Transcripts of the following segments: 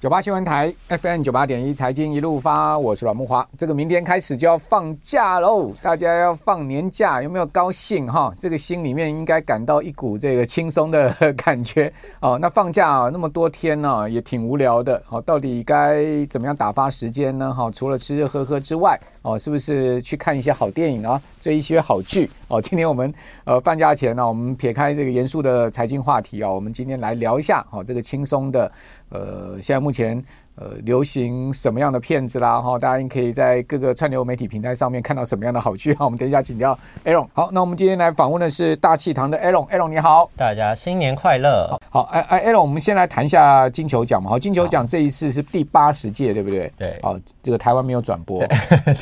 九八新闻台 FM 九八点一财经一路发，我是阮木花。这个明天开始就要放假喽，大家要放年假，有没有高兴哈？这个心里面应该感到一股这个轻松的感觉 哦。那放假啊，那么多天呢，也挺无聊的。好，到底该怎么样打发时间呢？哈，除了吃吃喝喝之外，哦，是不是去看一些好电影啊，追一些好剧？哦，今天我们呃放假前呢，我们撇开这个严肃的财经话题啊，我们今天来聊一下哦，这个轻松的呃，现在目前。呃，流行什么样的片子啦？哈，大家可以在各个串流媒体平台上面看到什么样的好剧哈。我们等一下请教 Aaron。好，那我们今天来访问的是大气堂的 Aaron。Aaron 你好，大家新年快乐。好，哎哎，Aaron，我们先来谈一下金球奖嘛。好，金球奖这一次是第八十届，对不对？对。哦，这个台湾没有转播，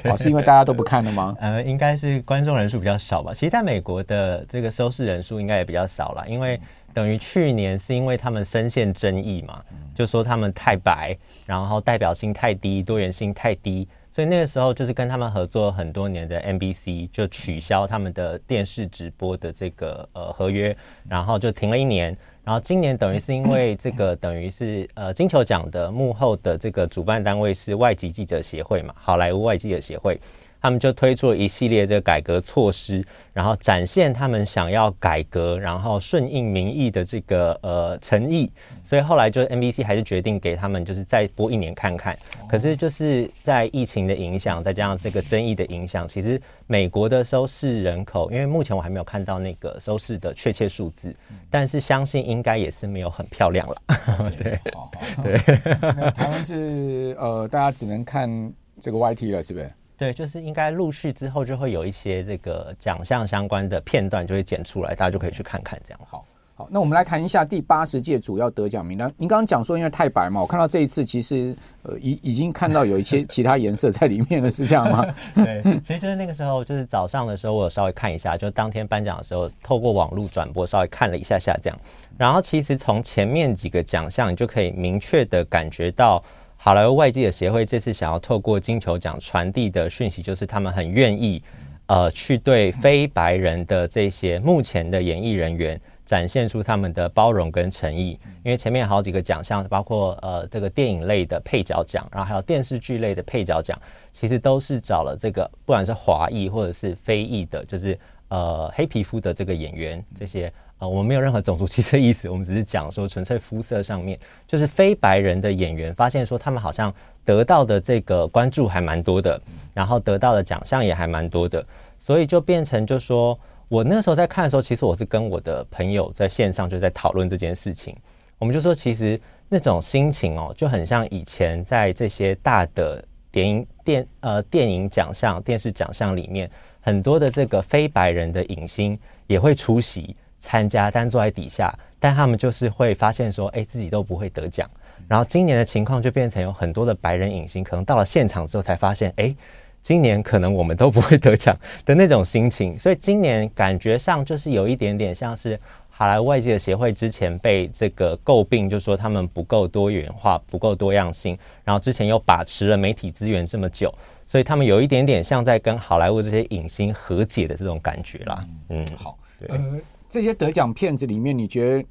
哦，是因为大家都不看了吗？呃，应该是观众人数比较少吧。其实，在美国的这个收视人数应该也比较少了，因为等于去年是因为他们深陷争议嘛。就说他们太白，然后代表性太低，多元性太低，所以那个时候就是跟他们合作很多年的 NBC 就取消他们的电视直播的这个呃合约，然后就停了一年。然后今年等于是因为这个等于是呃金球奖的幕后的这个主办单位是外籍记者协会嘛，好莱坞外籍记者协会。他们就推出了一系列这个改革措施，然后展现他们想要改革，然后顺应民意的这个呃诚意。所以后来就 NBC 还是决定给他们就是再播一年看看。可是就是在疫情的影响，再加上这个争议的影响，其实美国的收视人口，因为目前我还没有看到那个收视的确切数字，但是相信应该也是没有很漂亮了。对，对，台湾是呃大家只能看这个 YT 了，是不是？对，就是应该陆续之后就会有一些这个奖项相关的片段就会剪出来，大家就可以去看看这样。好，好，那我们来谈一下第八十届主要得奖名单。您刚刚讲说因为太白嘛，我看到这一次其实呃已已经看到有一些 其他颜色在里面了，是这样吗？对，其实就是那个时候，就是早上的时候，我有稍微看一下，就当天颁奖的时候，透过网络转播稍微看了一下下这样。然后其实从前面几个奖项，你就可以明确的感觉到。好莱坞外籍的协会这次想要透过金球奖传递的讯息，就是他们很愿意，呃，去对非白人的这些目前的演艺人员展现出他们的包容跟诚意。因为前面好几个奖项，包括呃这个电影类的配角奖，然后还有电视剧类的配角奖，其实都是找了这个不管是华裔或者是非裔的，就是呃黑皮肤的这个演员这些。啊，我们没有任何种族歧视意思，我们只是讲说纯粹肤色上面，就是非白人的演员发现说他们好像得到的这个关注还蛮多的，然后得到的奖项也还蛮多的，所以就变成就说我那时候在看的时候，其实我是跟我的朋友在线上就在讨论这件事情，我们就说其实那种心情哦，就很像以前在这些大的电影电呃电影奖项、电视奖项里面，很多的这个非白人的影星也会出席。参加，但坐在底下，但他们就是会发现说，哎，自己都不会得奖。然后今年的情况就变成有很多的白人影星，可能到了现场之后才发现，哎，今年可能我们都不会得奖 的那种心情。所以今年感觉上就是有一点点像是好莱坞外界的协会之前被这个诟病，就说他们不够多元化、不够多样性。然后之前又把持了媒体资源这么久，所以他们有一点点像在跟好莱坞这些影星和解的这种感觉啦。嗯，好，对。呃这些得奖片子里面，你觉得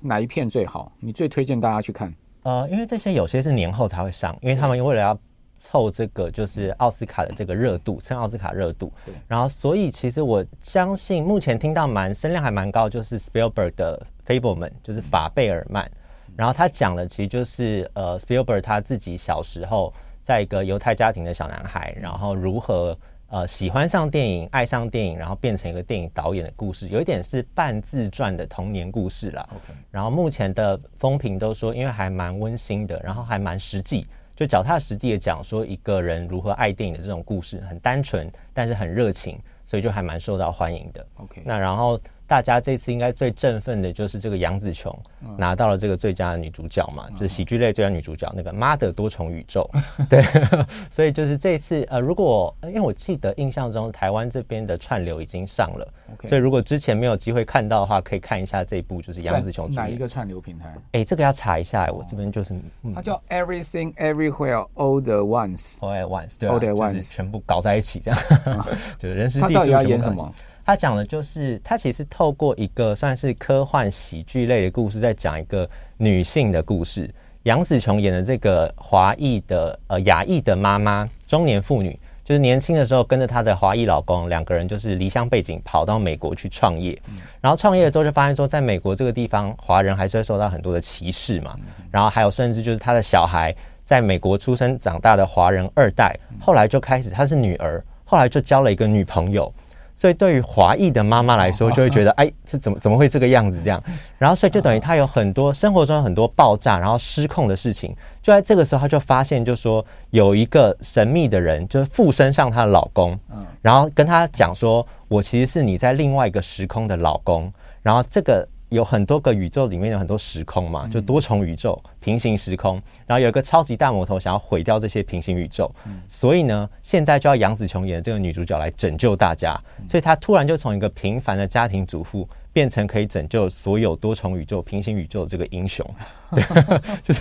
哪一片最好？你最推荐大家去看？呃，因为这些有些是年后才会上，因为他们为了要凑这个就是奥斯卡的这个热度，蹭奥斯卡热度。对。然后，所以其实我相信，目前听到蛮声量还蛮高，就是 Spielberg 的《Fableman》，就是法贝尔曼。然后他讲的其实就是呃，Spielberg 他自己小时候在一个犹太家庭的小男孩，然后如何。呃，喜欢上电影，爱上电影，然后变成一个电影导演的故事，有一点是半自传的童年故事啦。Okay. 然后目前的风评都说，因为还蛮温馨的，然后还蛮实际，就脚踏实地的讲说一个人如何爱电影的这种故事，很单纯，但是很热情，所以就还蛮受到欢迎的。OK，那然后。大家这次应该最振奋的就是这个杨紫琼拿到了这个最佳的女主角嘛，就是喜剧类最佳女主角那个《妈的多重宇宙》。对，所以就是这次呃，如果因为我记得印象中台湾这边的串流已经上了，所以如果之前没有机会看到的话，可以看一下这一部就是杨紫琼哪一个串流平台？哎，这个要查一下，我这边就是它叫 Everything Everywhere All the Once，All at Once，对，All at Once，全部搞在一起这样，就是人生。他到底要演什么？他讲的就是，他其实透过一个算是科幻喜剧类的故事，在讲一个女性的故事，杨紫琼演的这个华裔的呃亚裔的妈妈，中年妇女，就是年轻的时候跟着她的华裔老公，两个人就是离乡背景跑到美国去创业，然后创业了之后就发现说，在美国这个地方，华人还是会受到很多的歧视嘛，然后还有甚至就是他的小孩在美国出生长大的华人二代，后来就开始她是女儿，后来就交了一个女朋友。所以对于华裔的妈妈来说，就会觉得，哎，这怎么怎么会这个样子这样？然后所以就等于她有很多生活中有很多爆炸，然后失控的事情。就在这个时候，她就发现，就说有一个神秘的人，就是附身上她的老公，然后跟她讲说，我其实是你在另外一个时空的老公。然后这个。有很多个宇宙里面有很多时空嘛，就多重宇宙、平行时空。然后有一个超级大魔头想要毁掉这些平行宇宙，所以呢，现在就要杨紫琼演的这个女主角来拯救大家。所以她突然就从一个平凡的家庭主妇变成可以拯救所有多重宇宙、平行宇宙的这个英雄。对，就是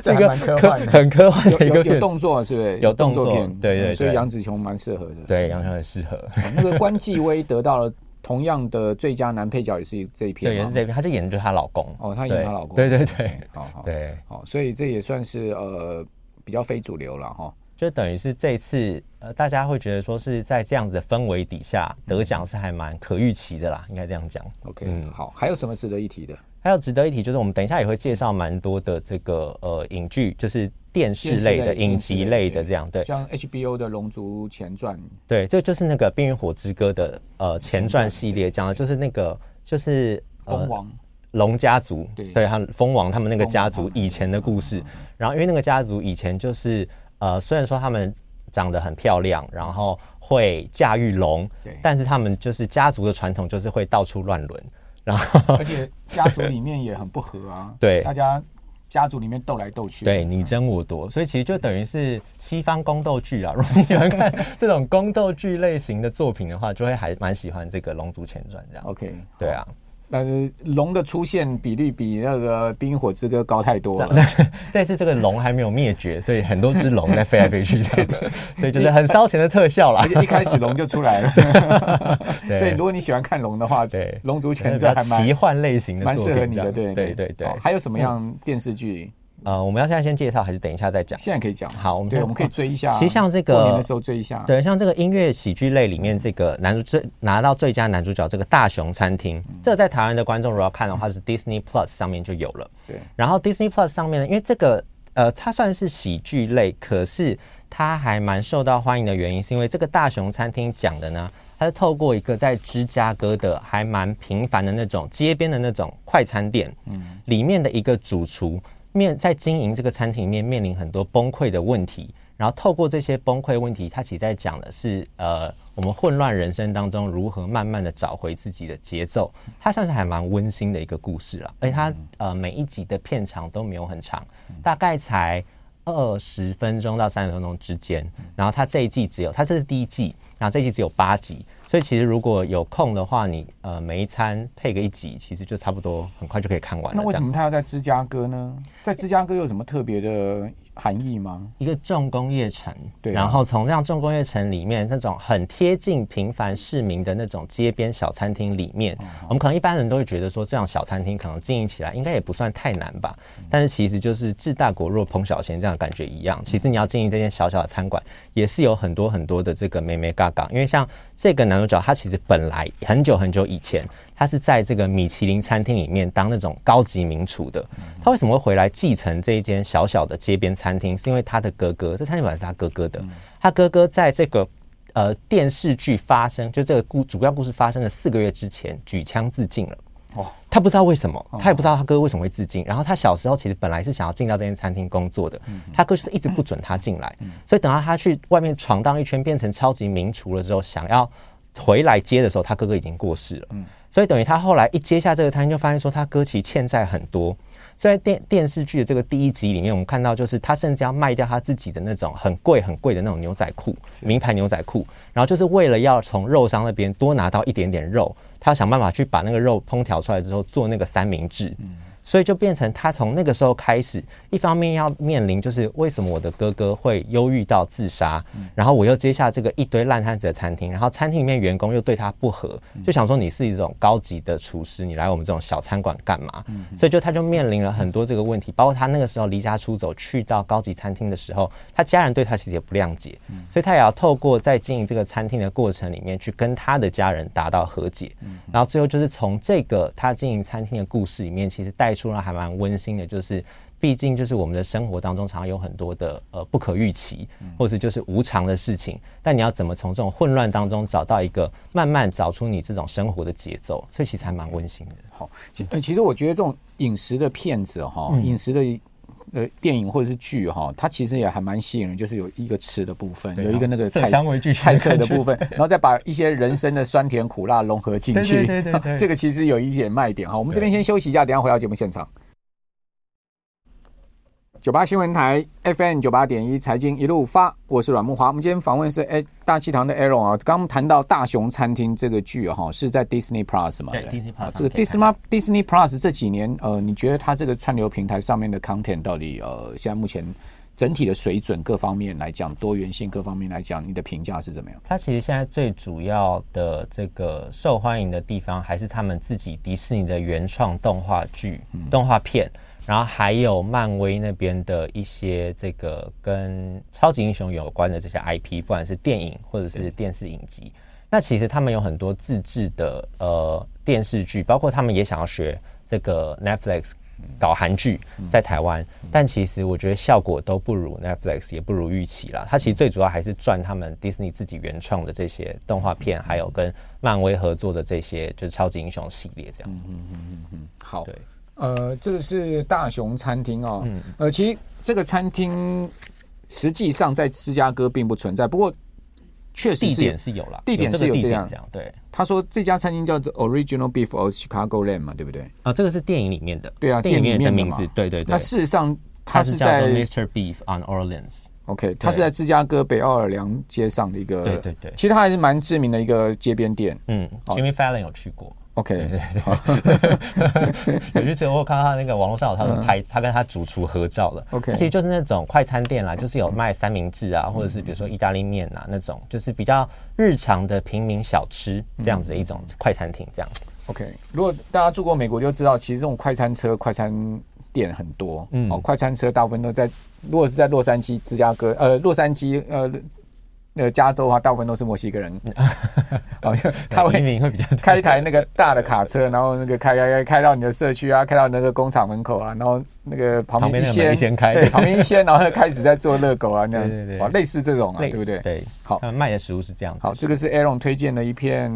这个蛮科幻的，很科幻的一个有动作，是不是？有动作片，对对。所以杨紫琼蛮适合的。对，杨紫琼很适合。那个关继威得到了。同样的最佳男配角也是这一片，对，也是这一片，他就演的就是她老公。哦，她演她老公，对对对，好好。对，好，所以这也算是呃比较非主流了哈，就等于是这一次呃大家会觉得说是在这样子的氛围底下得奖是还蛮可预期的啦，应该这样讲。OK，嗯，好，还有什么值得一提的？还有值得一提就是我们等一下也会介绍蛮多的这个呃影剧，就是。电视类的影集类的这样，对，像 HBO 的《龙族前传》，对，这就是那个《冰与火之歌》的呃前传系列，讲的就是那个就是蜂王龙家族，对，对，他蜂王他们那个家族以前的故事。然后因为那个家族以前就是呃，虽然说他们长得很漂亮，然后会驾驭龙，对，但是他们就是家族的传统就是会到处乱伦，然后 而且家族里面也很不和啊，对，大家。家族里面斗来斗去，对，你争我夺，所以其实就等于是西方宫斗剧啊。如果你们看这种宫斗剧类型的作品的话，就会还蛮喜欢这个《龙族前传》这样。OK，对啊。但是龙的出现比例比那个《冰与火之歌》高太多了。这 次这个龙还没有灭绝，所以很多只龙在飞来飞去这样的，所以就是很烧钱的特效啦。而且一开始龙就出来了，所以如果你喜欢看龙的话，对《龙族全传》还蛮奇幻类型的，蛮适合你的。对对对对。还有什么样电视剧？呃，我们要现在先介绍，还是等一下再讲？现在可以讲。好，我们对，我们可以追一下。其实像这个过年的时候追一下，对，像这个音乐喜剧类里面，这个男主最拿到最佳男主角，这个大熊餐厅，这个在台湾的观众如果要看的话，是 Disney Plus 上面就有了。对，然后 Disney Plus 上面呢，因为这个呃，它算是喜剧类，可是它还蛮受到欢迎的原因，是因为这个大熊餐厅讲的呢，它是透过一个在芝加哥的还蛮平凡的那种街边的那种快餐店，嗯，里面的一个主厨。面在经营这个餐厅里面面临很多崩溃的问题，然后透过这些崩溃问题，他其实在讲的是呃我们混乱人生当中如何慢慢的找回自己的节奏。它算是还蛮温馨的一个故事了，而且它呃每一集的片长都没有很长，大概才二十分钟到三十分钟之间。然后它这一季只有，它这是第一季，然后这一季只有八集。所以其实如果有空的话，你呃每一餐配个一集，其实就差不多很快就可以看完了。那为什么他要在芝加哥呢？在芝加哥有什么特别的含义吗？一个重工业城，对、啊，然后从这样重工业城里面那种很贴近平凡市民的那种街边小餐厅里面，嗯、我们可能一般人都会觉得说，这样小餐厅可能经营起来应该也不算太难吧。嗯、但是其实就是治大国若烹小鲜这样的感觉一样。其实你要经营这间小小的餐馆，也是有很多很多的这个眉眉角角。因为像这个男主角，他其实本来很久很久以前。他是在这个米其林餐厅里面当那种高级名厨的。他为什么会回来继承这一间小小的街边餐厅？是因为他的哥哥，这餐厅本来是他哥哥的。他哥哥在这个呃电视剧发生，就这个故主要故事发生的四个月之前，举枪自尽了。哦，他不知道为什么，他也不知道他哥哥为什么会自尽。然后他小时候其实本来是想要进到这间餐厅工作的，他哥就是一直不准他进来。所以等到他去外面闯荡一圈，变成超级名厨了之后，想要回来接的时候，他哥哥已经过世了。所以等于他后来一接下这个摊，就发现说他哥其实欠债很多。所以在电电视剧的这个第一集里面，我们看到就是他甚至要卖掉他自己的那种很贵很贵的那种牛仔裤，名牌牛仔裤，然后就是为了要从肉商那边多拿到一点点肉，他要想办法去把那个肉烹调出来之后做那个三明治。所以就变成他从那个时候开始，一方面要面临就是为什么我的哥哥会忧郁到自杀，然后我又接下这个一堆烂摊子的餐厅，然后餐厅里面员工又对他不和，就想说你是一种高级的厨师，你来我们这种小餐馆干嘛？所以就他就面临了很多这个问题，包括他那个时候离家出走去到高级餐厅的时候，他家人对他其实也不谅解，所以他也要透过在经营这个餐厅的过程里面去跟他的家人达到和解，然后最后就是从这个他经营餐厅的故事里面，其实带。出来还蛮温馨的，就是毕竟就是我们的生活当中常常有很多的呃不可预期，或者就是无常的事情，但你要怎么从这种混乱当中找到一个慢慢找出你这种生活的节奏，所以其实还蛮温馨的。好，其其实我觉得这种饮食的骗子哈，饮食的呃电影或者是剧哈，它其实也还蛮吸引人，就是有一个吃的部分，有一个那个菜菜色的部分，然后再把一些人生的酸甜苦辣融合进去，对对对，这个其实有一点卖点哈。我们这边先休息一下，等下回到节目现场。九八新闻台 FM 九八点一财经一路发，我是阮木华。我们今天访问的是哎大气堂的 Aaron 啊，刚刚谈到大熊餐厅这个剧哈，是在 Disney Plus 嘛？对，Disney Plus。这个 Disney Disney Plus 这几年呃，你觉得它这个串流平台上面的 content 到底呃，现在目前整体的水准各方面来讲，多元性各方面来讲，你的评价是怎么样？它其实现在最主要的这个受欢迎的地方，还是他们自己迪士尼的原创动画剧、嗯、动画片。然后还有漫威那边的一些这个跟超级英雄有关的这些 IP，不管是电影或者是电视影集，那其实他们有很多自制的呃电视剧，包括他们也想要学这个 Netflix 搞韩剧在台湾，但其实我觉得效果都不如 Netflix，也不如预期啦。它其实最主要还是赚他们 Disney 自己原创的这些动画片，还有跟漫威合作的这些就是超级英雄系列这样。嗯嗯嗯嗯嗯，好。对。呃，这个是大熊餐厅哦。嗯。呃，其实这个餐厅实际上在芝加哥并不存在，不过确实是地点是有了，地点是有这样讲。对。他说这家餐厅叫做 Original Beef of Chicago Land 嘛，对不对？啊，这个是电影里面的。对啊，电影里面的名字。对对对。那事实上，它是在 Mr. Beef on Orleans。OK，它是在芝加哥北奥尔良街上的一个。对对对。其实它还是蛮知名的一个街边店。嗯，Jimmy Fallon 有去过。OK，有一次我看到他那个网络上有他们拍，他跟他主厨合照了。OK，其实就是那种快餐店啦，就是有卖三明治啊，或者是比如说意大利面啊那种，就是比较日常的平民小吃这样子的一种快餐厅这样。OK，如果大家住过美国就知道，其实这种快餐车、快餐店很多。嗯，哦，快餐车大部分都在，如果是在洛杉矶、芝加哥，呃，洛杉矶，呃。那个加州的话，大部分都是墨西哥人，好像他会会比较开一台那个大的卡车，然后那个开开开开到你的社区啊，开到那个工厂门口啊，然后那个旁边一掀，先开，对，旁边一掀，然后开始在做热狗啊，那样，对对对，类似这种啊，对不对？对，好，卖的食物是这样子。好，这个是 Aaron 推荐的一片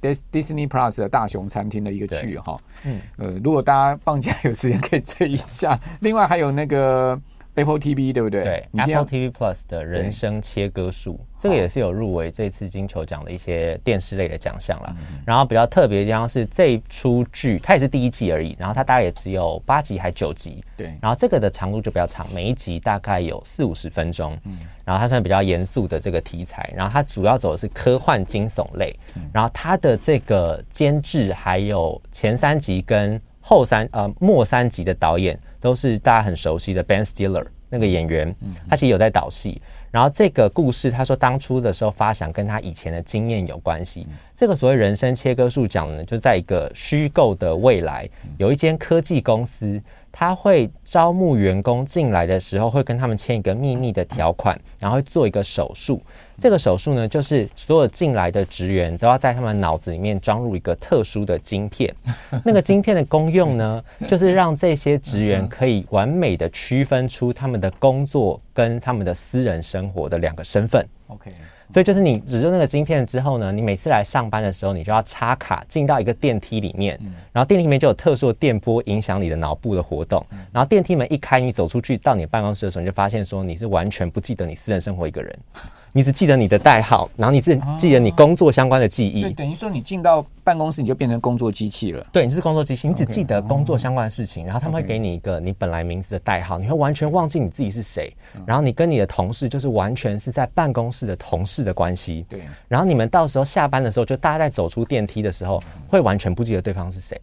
Disney Plus 的大熊餐厅的一个剧哈。嗯，呃，如果大家放假有时间可以追一下。另外还有那个。Apple TV 对不对？对，Apple TV Plus 的人生切割术，这个也是有入围这次金球奖的一些电视类的奖项啦。然后比较特别的地方是这一出剧，它也是第一季而已，然后它大概也只有八集还九集。对，然后这个的长度就比较长，每一集大概有四五十分钟。嗯，然后它算比较严肃的这个题材，然后它主要走的是科幻惊悚类。然后它的这个监制还有前三集跟后三呃末三集的导演。都是大家很熟悉的 Ben Stiller 那个演员，他其实有在导戏。然后这个故事，他说当初的时候发想跟他以前的经验有关系。这个所谓人生切割术讲的呢，就在一个虚构的未来，有一间科技公司，他会招募员工进来的时候，会跟他们签一个秘密的条款，然后做一个手术。这个手术呢，就是所有进来的职员都要在他们脑子里面装入一个特殊的晶片。那个晶片的功用呢，就是让这些职员可以完美的区分出他们的工作跟他们的私人生活的两个身份。OK。所以就是你植入那个晶片之后呢，你每次来上班的时候，你就要插卡进到一个电梯里面，然后电梯里面就有特殊的电波影响你的脑部的活动，然后电梯门一开，你走出去到你办公室的时候，你就发现说你是完全不记得你私人生活一个人。你只记得你的代号，然后你只记得你工作相关的记忆，所以等于说你进到办公室你就变成工作机器了。对，你是工作机器，你只记得工作相关的事情，然后他们会给你一个你本来名字的代号，你会完全忘记你自己是谁，然后你跟你的同事就是完全是在办公室的同事的关系。对，然后你们到时候下班的时候，就大家在走出电梯的时候，会完全不记得对方是谁。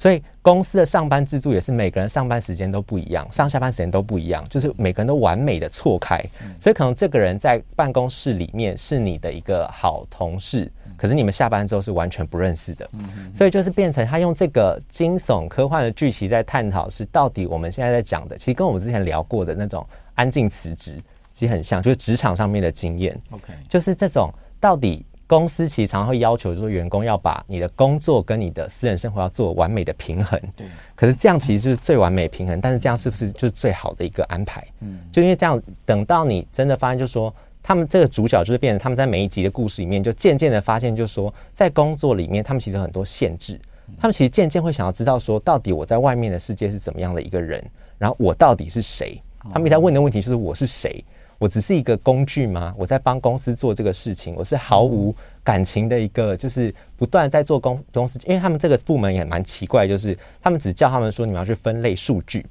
所以公司的上班制度也是每个人上班时间都不一样，上下班时间都不一样，就是每个人都完美的错开。所以可能这个人在办公室里面是你的一个好同事，可是你们下班之后是完全不认识的。所以就是变成他用这个惊悚科幻的剧情在探讨，是到底我们现在在讲的，其实跟我们之前聊过的那种安静辞职其实很像，就是职场上面的经验。OK，就是这种到底。公司其实常常会要求，就是员工要把你的工作跟你的私人生活要做完美的平衡。对。可是这样其实就是最完美的平衡，但是这样是不是就是最好的一个安排？嗯。就因为这样，等到你真的发现，就是说他们这个主角就是变成他们在每一集的故事里面，就渐渐的发现，就是说在工作里面，他们其实有很多限制。他们其实渐渐会想要知道，说到底我在外面的世界是怎么样的一个人，然后我到底是谁？他们一直在问的问题就是我是谁？我只是一个工具吗？我在帮公司做这个事情，我是毫无感情的一个，就是不断在做公公司。因为他们这个部门也蛮奇怪，就是他们只叫他们说，你们要去分类数据。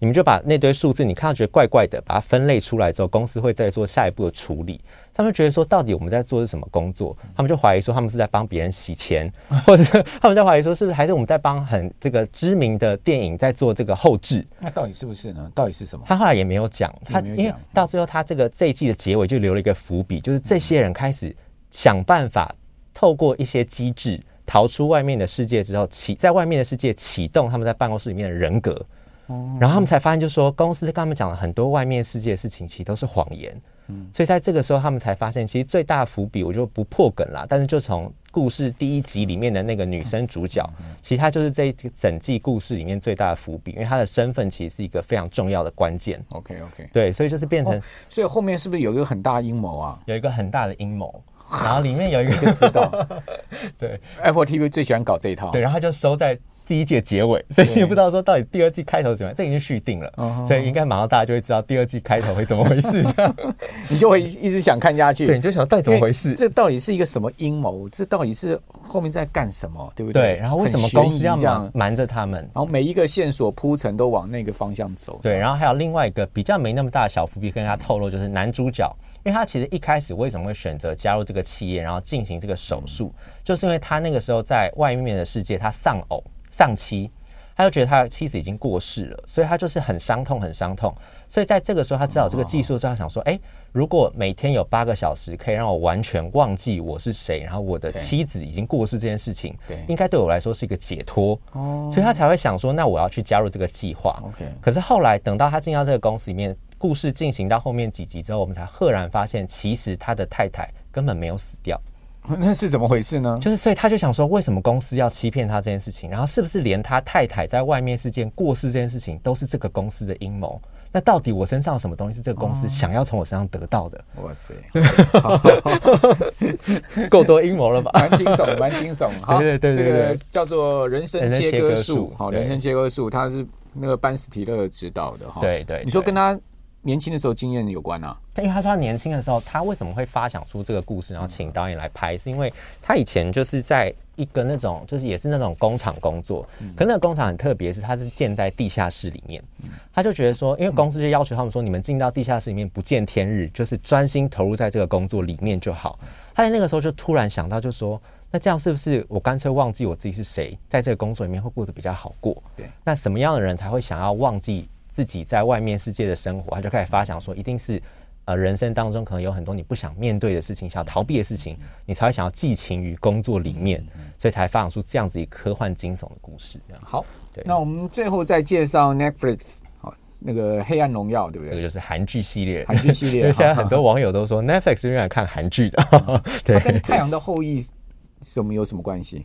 你们就把那堆数字，你看到觉得怪怪的，把它分类出来之后，公司会再做下一步的处理。他们觉得说，到底我们在做的是什么工作？他们就怀疑说，他们是在帮别人洗钱，或者他们在怀疑说，是不是还是我们在帮很这个知名的电影在做这个后置？那到底是不是呢？到底是什么？他后来也没有讲，他因为到最后，他这个这一季的结尾就留了一个伏笔，就是这些人开始想办法透过一些机制逃出外面的世界之后，启在外面的世界启动他们在办公室里面的人格。然后他们才发现，就是说公司跟他们讲了很多外面世界的事情，其实都是谎言。嗯，所以在这个时候，他们才发现，其实最大的伏笔，我就不破梗了。但是就从故事第一集里面的那个女生主角，其实她就是这一整季故事里面最大的伏笔，因为她的身份其实是一个非常重要的关键。OK OK，对，所以就是变成，哦，所以后面是不是有一个很大阴谋啊？有一个很大的阴谋，然后里面有一个就知道，对，Apple TV 最喜欢搞这一套，对，然后他就收在。第一季结尾，所以你也不知道说到底第二季开头怎么样，这已经续定了，所以应该马上大家就会知道第二季开头会怎么回事，这样 你就会一直想看下去，对，你就想到底怎么回事，这到底是一个什么阴谋？这到底是后面在干什么？对不对？对，然后为什么公司要这样瞒着他们？然后每一个线索铺陈都往那个方向走。对，然后还有另外一个比较没那么大的小伏笔跟他透露，就是男主角，因为他其实一开始为什么会选择加入这个企业，然后进行这个手术，就是因为他那个时候在外面的世界他丧偶丧妻。他就觉得他的妻子已经过世了，所以他就是很伤痛，很伤痛。所以在这个时候，他知道这个技术之后，想说：哎，如果每天有八个小时可以让我完全忘记我是谁，然后我的妻子已经过世这件事情，对，应该对我来说是一个解脱。哦，所以他才会想说：那我要去加入这个计划。OK。可是后来等到他进到这个公司里面，故事进行到后面几集之后，我们才赫然发现，其实他的太太根本没有死掉。那是怎么回事呢？就是，所以他就想说，为什么公司要欺骗他这件事情？然后是不是连他太太在外面事件过世这件事情，都是这个公司的阴谋？那到底我身上有什么东西是这个公司想要从我身上得到的？哇塞，够多阴谋了吧？蛮惊悚，蛮惊悚。好，对对对，这个叫做人生切割术。好，人生切割术，他是那个班斯提勒指导的哈。对对，你说跟他。年轻的时候经验有关啊，但因为他说他年轻的时候，他为什么会发想出这个故事，然后请导演来拍，是因为他以前就是在一个那种，就是也是那种工厂工作，可那个工厂很特别，是它是建在地下室里面，他就觉得说，因为公司就要求他们说，你们进到地下室里面不见天日，就是专心投入在这个工作里面就好。他在那个时候就突然想到，就说，那这样是不是我干脆忘记我自己是谁，在这个工作里面会过得比较好过？对，那什么样的人才会想要忘记？自己在外面世界的生活，他就开始发想说，一定是呃人生当中可能有很多你不想面对的事情，想逃避的事情，你才会想要寄情于工作里面，所以才发想出这样子一科幻惊悚的故事。好，对，那我们最后再介绍 Netflix 好那个《黑暗荣耀》，对不对？这个就是韩剧系列，韩剧系列。因为现在很多网友都说 Netflix 是用来看韩剧的，对。它跟《太阳的后裔》什么有什么关系？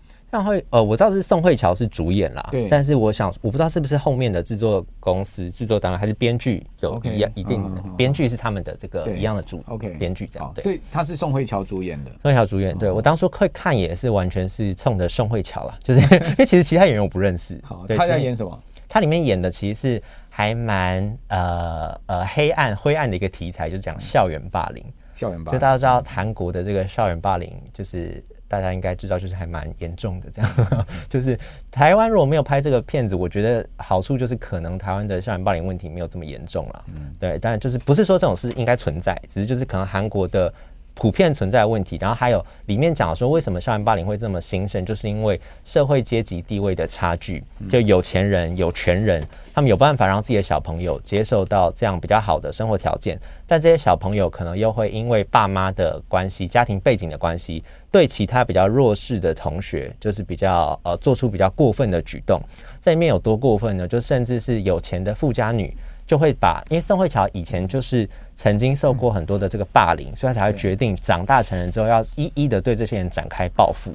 呃，我知道是宋慧乔是主演啦，对。但是我想，我不知道是不是后面的制作公司、制作单位还是编剧有一样一定的编剧是他们的这个一样的主 OK 编剧这样。对所以他是宋慧乔主演的。宋慧乔主演，对我当初会看也是完全是冲着宋慧乔啦，就是因为其实其他演员我不认识。好，他在演什么？他里面演的其实是还蛮呃呃黑暗灰暗的一个题材，就是讲校园霸凌。校园霸凌，就大家知道韩国的这个校园霸凌就是。大家应该知道，就是还蛮严重的。这样，就是台湾如果没有拍这个片子，我觉得好处就是可能台湾的校园霸凌问题没有这么严重了。嗯，对。但就是不是说这种事应该存在，只是就是可能韩国的普遍存在的问题。然后还有里面讲说，为什么校园霸凌会这么兴盛，就是因为社会阶级地位的差距，就有钱人、有权人，他们有办法让自己的小朋友接受到这样比较好的生活条件，但这些小朋友可能又会因为爸妈的关系、家庭背景的关系，对其他比较弱势的同学，就是比较呃做出比较过分的举动。这里面有多过分呢？就甚至是有钱的富家女。就会把，因为宋慧乔以前就是曾经受过很多的这个霸凌，所以她才会决定长大成人之后要一一的对这些人展开报复。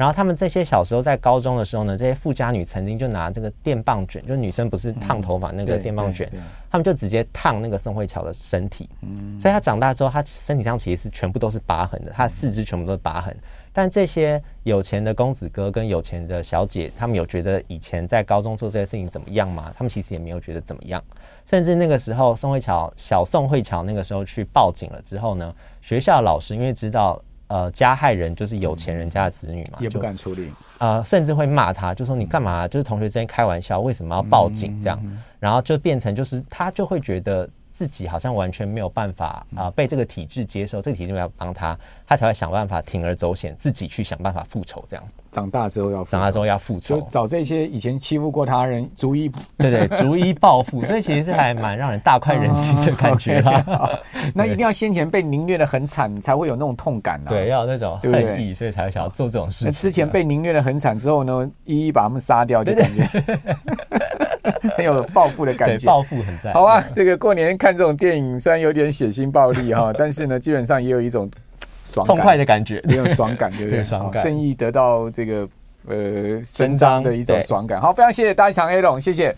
然后他们这些小时候在高中的时候呢，这些富家女曾经就拿这个电棒卷，就女生不是烫头发那个电棒卷，他们就直接烫那个宋慧乔的身体。嗯所以她长大之后，她身体上其实是全部都是疤痕的，她的四肢全部都是疤痕。但这些有钱的公子哥跟有钱的小姐，他们有觉得以前在高中做这些事情怎么样吗？他们其实也没有觉得怎么样。甚至那个时候，宋慧乔小宋慧乔那个时候去报警了之后呢，学校老师因为知道呃加害人就是有钱人家的子女嘛，也不敢处理，呃，甚至会骂他，就说你干嘛？就是同学之间开玩笑，为什么要报警这样？然后就变成就是他就会觉得。自己好像完全没有办法啊、呃，被这个体制接受，这个体制要帮他，他才会想办法铤而走险，自己去想办法复仇。这样长大之后要长大之后要复仇，就找这些以前欺负过他人，逐一对对，逐一报复。所以其实是还蛮让人大快人心的感觉。那一定要先前被凌虐的很惨，才会有那种痛感啊。对，要有那种恨意，对对，所以才会想要做这种事情。之前被凌虐的很惨之后呢，一一把他们杀掉，就感觉。很有报复的感觉，报复很在。好啊，这个过年看这种电影，虽然有点血腥暴力哈，但是呢，基本上也有一种爽痛快的感觉，也有爽感，对不对？爽感，正义得到这个呃伸张的一种爽感。好，非常谢谢大家，长 A 龙，谢谢。